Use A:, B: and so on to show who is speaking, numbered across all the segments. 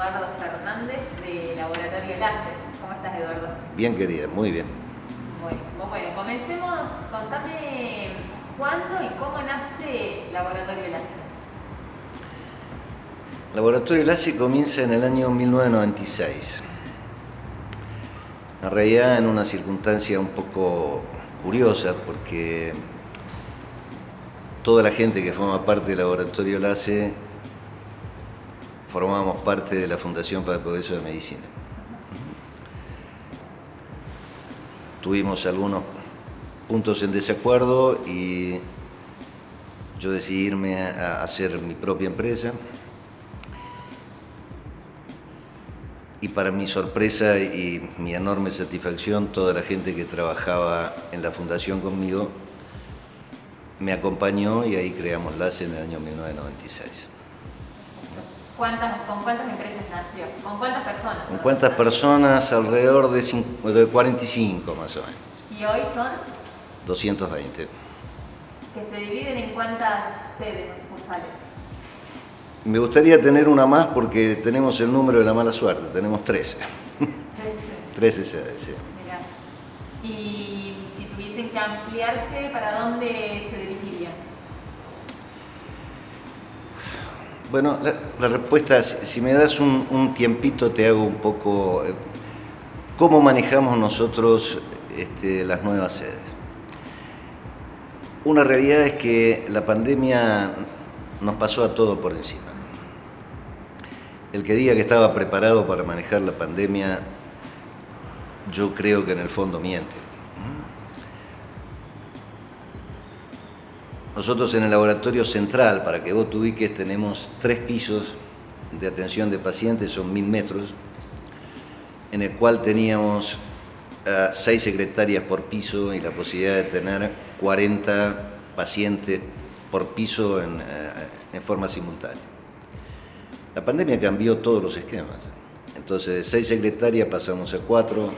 A: Eduardo Fernández de Laboratorio Láser. ¿Cómo estás, Eduardo?
B: Bien, querida, muy bien.
A: Bueno, bueno, comencemos. Contame cuándo y cómo nace Laboratorio Láser.
B: Laboratorio Láser comienza en el año 1996. En realidad en una circunstancia un poco curiosa porque toda la gente que forma parte del Laboratorio LACE formamos parte de la Fundación para el Progreso de Medicina. Tuvimos algunos puntos en desacuerdo y yo decidí irme a hacer mi propia empresa. Y para mi sorpresa y mi enorme satisfacción, toda la gente que trabajaba en la fundación conmigo me acompañó y ahí creamos LACE en el año 1996.
A: ¿Cuántas, ¿Con cuántas empresas nació? ¿Con cuántas personas?
B: ¿Con cuántas personas? Alrededor de, de 45 más o menos.
A: ¿Y hoy son?
B: 220.
A: ¿Que se dividen en cuántas sedes o sucursales?
B: Me gustaría tener una más porque tenemos el número de la mala suerte, tenemos 13. 13 sedes, sí.
A: Mirá. Y si tuviesen que ampliarse, ¿para dónde se
B: Bueno, la, respuesta, si me das un, tiempito, te hago un poco eh, cómo manejamos nosotros este, las nuevas sedes. Una realidad es que la pandemia nos pasó a todo por encima. El que diga que estaba preparado para manejar la pandemia, yo creo que en el fondo miente. Nosotros en el laboratorio central, para que vos te tenemos tres pisos de atención de pacientes, son mil metros, en el cual teníamos eh, seis secretarias por piso y la posibilidad de tener 40 pacientes por piso en, eh, en forma simultánea. La pandemia cambió todos los esquemas. Entonces, de seis secretarias pasamos a cuatro,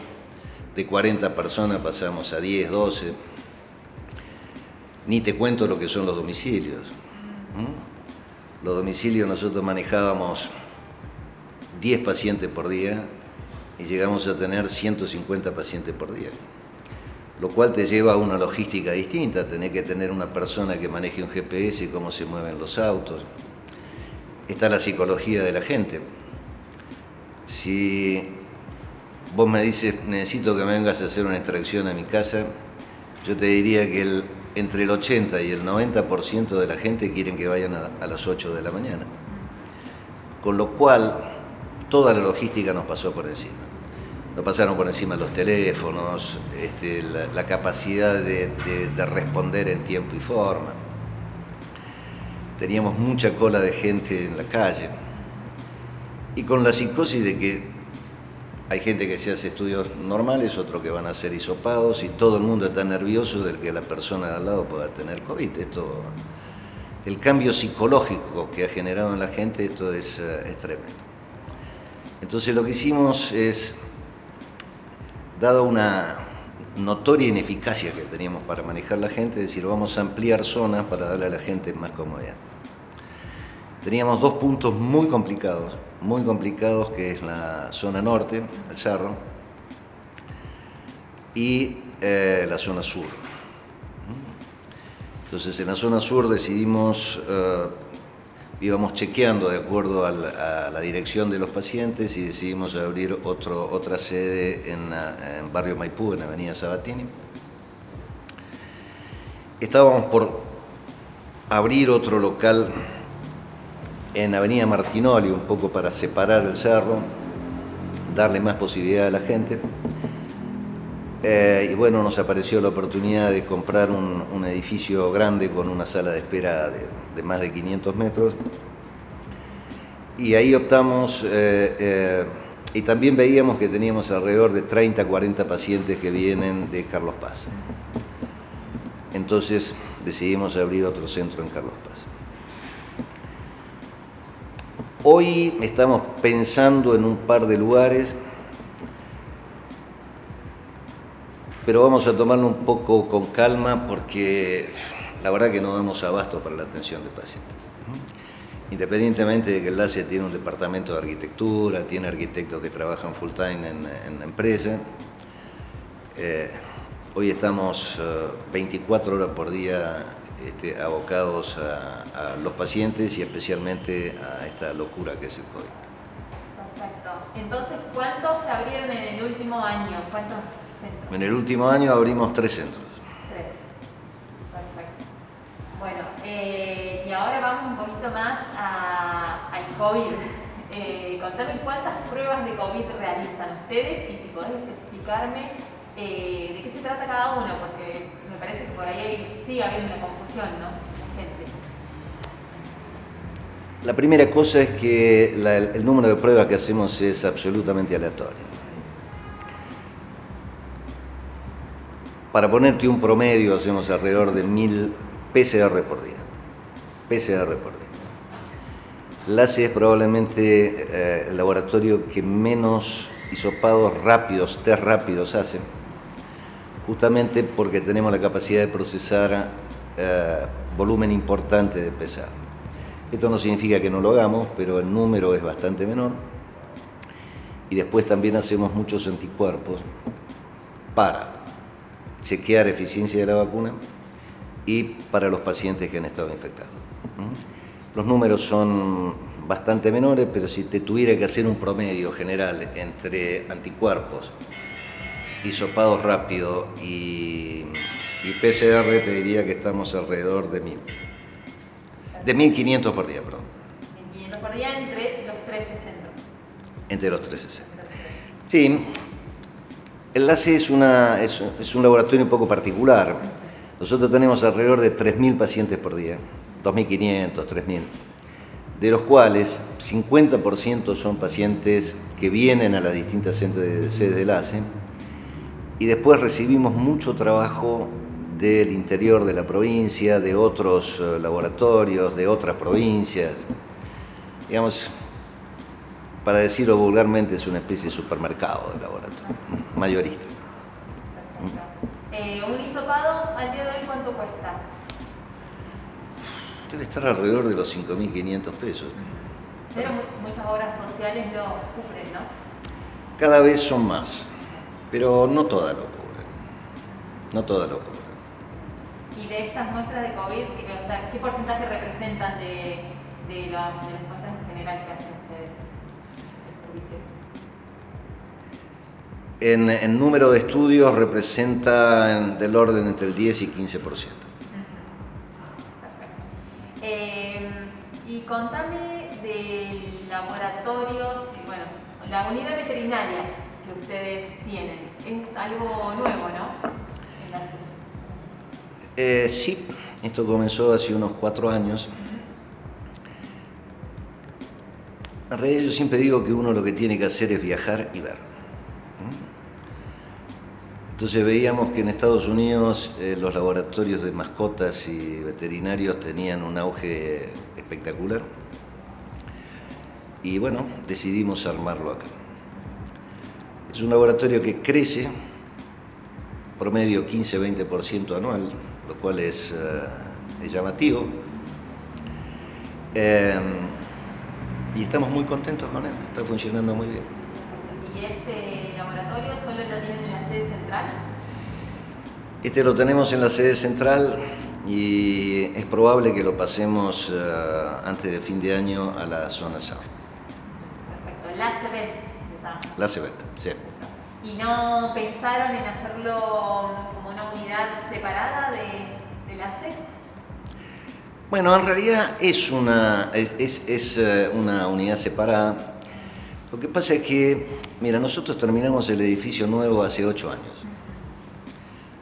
B: de 40 personas pasamos a 10, 12 ni te cuento lo que son los domicilios. Los domicilios nosotros manejábamos 10 pacientes por día y llegamos a tener 150 pacientes por día. Lo cual te lleva a una logística distinta, tener que tener una persona que maneje un GPS y cómo se mueven los autos. Está la psicología de la gente. Si vos me dices, necesito que me vengas a hacer una extracción a mi casa, yo te diría que el entre el 80 y el 90% de la gente quieren que vayan a, las 8 de la mañana. Con lo cual, toda la logística nos pasó por encima. Nos pasaron por encima los teléfonos, este, la, capacidad de, de responder en tiempo y forma. Teníamos mucha cola de gente en la calle. Y con la psicosis de que hay gente que se hace estudios normales, otros que van a ser hisopados y todo el mundo está nervioso del que la persona de al lado pueda tener COVID. Esto, el cambio psicológico que ha generado en la gente, esto es, eh, tremendo. Entonces lo que hicimos es, dado una notoria ineficacia que teníamos para manejar la gente, es decir, vamos a ampliar zonas para darle a la gente más comodidad. Teníamos dos puntos muy complicados muy complicados, que es la zona norte, el cerro, y eh, la zona sur. Entonces en la zona sur decidimos, eh, íbamos chequeando de acuerdo a la, dirección de los pacientes y decidimos abrir otro, otra sede en, en Barrio Maipú, en Avenida Sabatini. Estábamos por abrir otro local en Avenida Martinoli, un poco para separar el cerro, darle más posibilidad a la gente. Eh, y bueno, nos apareció la oportunidad de comprar un, edificio grande con una sala de espera de, más de 500 metros. Y ahí optamos, eh, eh, y también veíamos que teníamos alrededor de 30, 40 pacientes que vienen de Carlos Paz. Entonces decidimos abrir otro centro en Carlos Paz. Hoy estamos pensando en un par de lugares, pero vamos a tomarlo un poco con calma porque la verdad que no damos abasto para la atención de pacientes. independientemente de que el LACE tiene un departamento de arquitectura, tiene arquitectos que trabajan full time en, la empresa, eh, hoy estamos 24 horas por día este, abocados a, los pacientes y especialmente a esta locura que es el COVID.
A: Perfecto. Entonces, ¿cuántos se abrieron en el último año? ¿Cuántos centros?
B: En el último año abrimos tres centros.
A: Tres. Perfecto. Bueno, eh, y ahora vamos un poquito más al COVID. Eh, contame cuántas pruebas de COVID realizan ustedes y si podés especificarme eh, de qué se trata cada uno, porque parece que por ahí sigue habiendo una confusión, ¿no?
B: La primera cosa es que el número de pruebas que hacemos es absolutamente aleatorio. Para ponerte un promedio, hacemos alrededor de mil PCR por día. PCR por día. LACE es probablemente eh, el laboratorio que menos hisopados rápidos, test rápidos hace justamente porque tenemos la capacidad de procesar eh, volumen importante de pesado. Esto no significa que no lo hagamos, pero el número es bastante menor. Y después también hacemos muchos anticuerpos para chequear eficiencia de la vacuna y para los pacientes que han estado infectados. Los números son bastante menores, pero si te tuviera que hacer un promedio general entre anticuerpos hisopado rápido y, y, PCR te diría que estamos alrededor de 1000. De 1500 por día, perdón.
A: 1500 por día entre los 360.
B: Entre los 360. Sí, el LACE es, una, es, es un laboratorio un poco particular. Nosotros tenemos alrededor de 3.000 pacientes por día, 2.500, 3.000, de los cuales 50% son pacientes que vienen a las distintas sedes del LACE y después recibimos mucho trabajo del interior de la provincia, de otros eh, laboratorios, de otras provincias. Digamos, para decirlo vulgarmente, es una especie de supermercado de laboratorio, mayorista.
A: Eh, ¿Un hisopado al día de hoy cuánto cuesta?
B: Debe estar alrededor de los 5.500 pesos.
A: Pero muchas obras sociales lo cubren, ¿no?
B: Cada vez son más pero no toda lo cubre. No toda lo cubre.
A: ¿Y de estas muestras de COVID, o sea, qué porcentaje representan de, de, las muestras en general que hacen ustedes servicios?
B: En, en, número de estudios representa del orden entre el 10 y 15%.
A: Eh, y contame de laboratorios, bueno, la unidad veterinaria, ustedes tienen. Es algo nuevo, ¿no?
B: Eh, sí, esto comenzó hace unos cuatro años. En realidad yo siempre digo que uno lo que tiene que hacer es viajar y ver. Entonces veíamos que en Estados Unidos eh, los laboratorios de mascotas y veterinarios tenían un auge espectacular. Y bueno, decidimos armarlo acá. Es un laboratorio que crece promedio 15-20% anual, lo cual es, eh, llamativo. Eh, y estamos muy contentos con él, está funcionando muy bien.
A: ¿Y este laboratorio solo lo tienen en la sede central?
B: Este lo tenemos en la sede central y es probable que lo pasemos eh, antes de fin de año a la zona
A: sur. Perfecto, la sede
B: la cebeta, sí.
A: ¿Y no pensaron en hacerlo como una unidad separada de, la C?
B: Bueno, en realidad es una, es, eh, una unidad separada. Lo que pasa es que, mira, nosotros terminamos el edificio nuevo hace ocho años.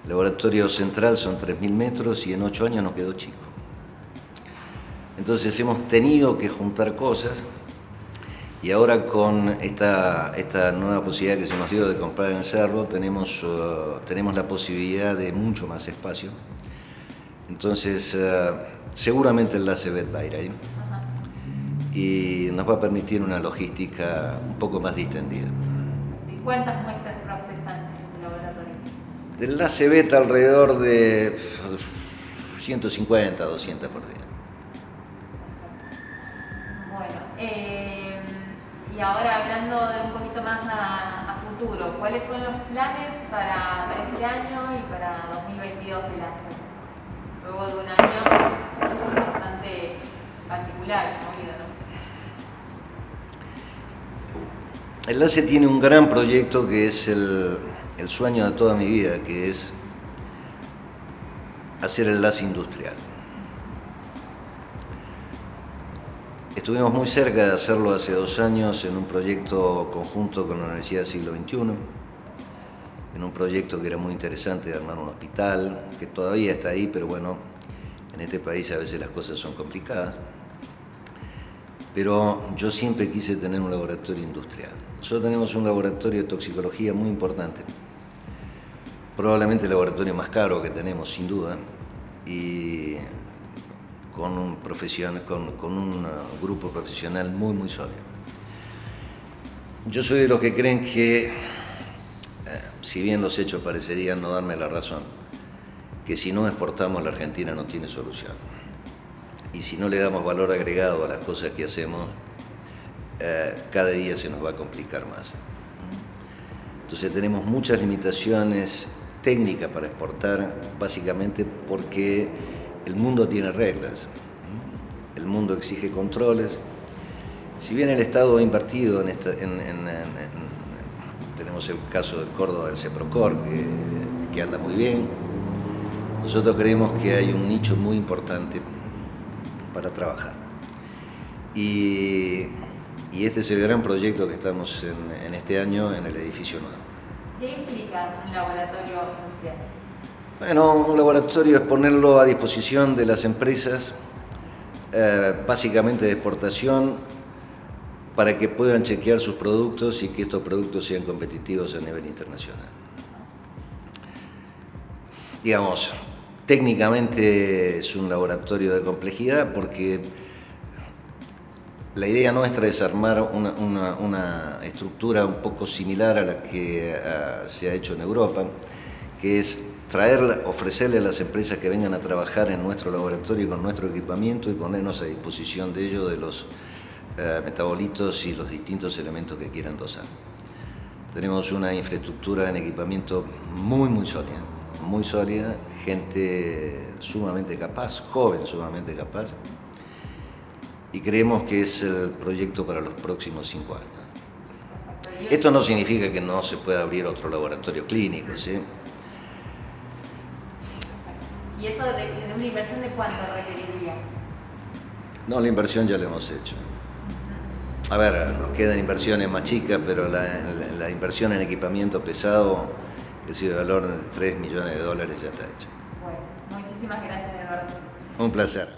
B: El laboratorio central son 3.000 metros y en ocho años nos quedó chico. Entonces hemos tenido que juntar cosas y ahora con esta, esta nueva posibilidad que se nos dio de comprar en Cerro, tenemos, uh, tenemos la posibilidad de mucho más espacio. Entonces, uh, seguramente el LACEBET va a ir ahí. Y nos va a permitir una logística un poco más distendida.
A: ¿Y cuántas muestras procesan en el laboratorio?
B: Del LACEBET alrededor de 150, 200 por día.
A: Y ahora hablando de un poquito más a, futuro, ¿cuáles son los planes para, este año y para 2022 de la Luego de un año bastante particular,
B: El LACE tiene un gran proyecto que es el, sueño de toda mi vida, que es hacer el LACE industrial. Estuvimos muy cerca de hacerlo hace dos años en un proyecto conjunto con la Universidad del Siglo XXI, en un proyecto que era muy interesante de armar un hospital, que todavía está ahí, pero bueno, en este país a veces las cosas son complicadas. Pero yo siempre quise tener un laboratorio industrial. Nosotros tenemos un laboratorio de toxicología muy importante, probablemente el laboratorio más caro que tenemos, sin duda, y con un, con, uh, grupo profesional muy, muy sólido. Yo soy de los que creen que, eh, si bien los hechos parecerían no darme la razón, que si no exportamos la Argentina no tiene solución. Y si no le damos valor agregado a las cosas que hacemos, eh, cada día se nos va a complicar más. Entonces tenemos muchas limitaciones técnicas para exportar, básicamente porque el mundo tiene reglas, el mundo exige controles. Si bien el Estado ha invertido en, tenemos el caso de Córdoba del CEPROCOR, que, anda muy bien, nosotros creemos que hay un nicho muy importante para trabajar. Y, este es el gran proyecto que estamos en, en este año en el edificio nuevo.
A: ¿Qué implica un laboratorio industrial?
B: Bueno, un laboratorio es ponerlo a disposición de las empresas, eh, básicamente de exportación, para que puedan chequear sus productos y que estos productos sean competitivos a nivel internacional. Digamos, técnicamente es un laboratorio de complejidad porque la idea nuestra es armar una, estructura un poco similar a la que eh, se ha hecho en Europa, que es traer, ofrecerle a las empresas que vengan a trabajar en nuestro laboratorio con nuestro equipamiento y ponernos a disposición de ellos de los eh, metabolitos y los distintos elementos que quieran dosar. Tenemos una infraestructura en equipamiento muy, muy sólida, muy sólida, gente sumamente capaz, joven sumamente capaz, y creemos que es el proyecto para los próximos cinco años. Esto no significa que no se pueda abrir otro laboratorio clínico, ¿sí?
A: ¿Y eso de, una inversión de cuánto requeriría?
B: No, la inversión ya la hemos hecho. A ver, nos quedan inversiones más chicas, pero la, inversión en equipamiento pesado, que ha sido de valor de 3 millones de dólares, ya está hecha.
A: Bueno, muchísimas gracias, Eduardo.
B: Un placer.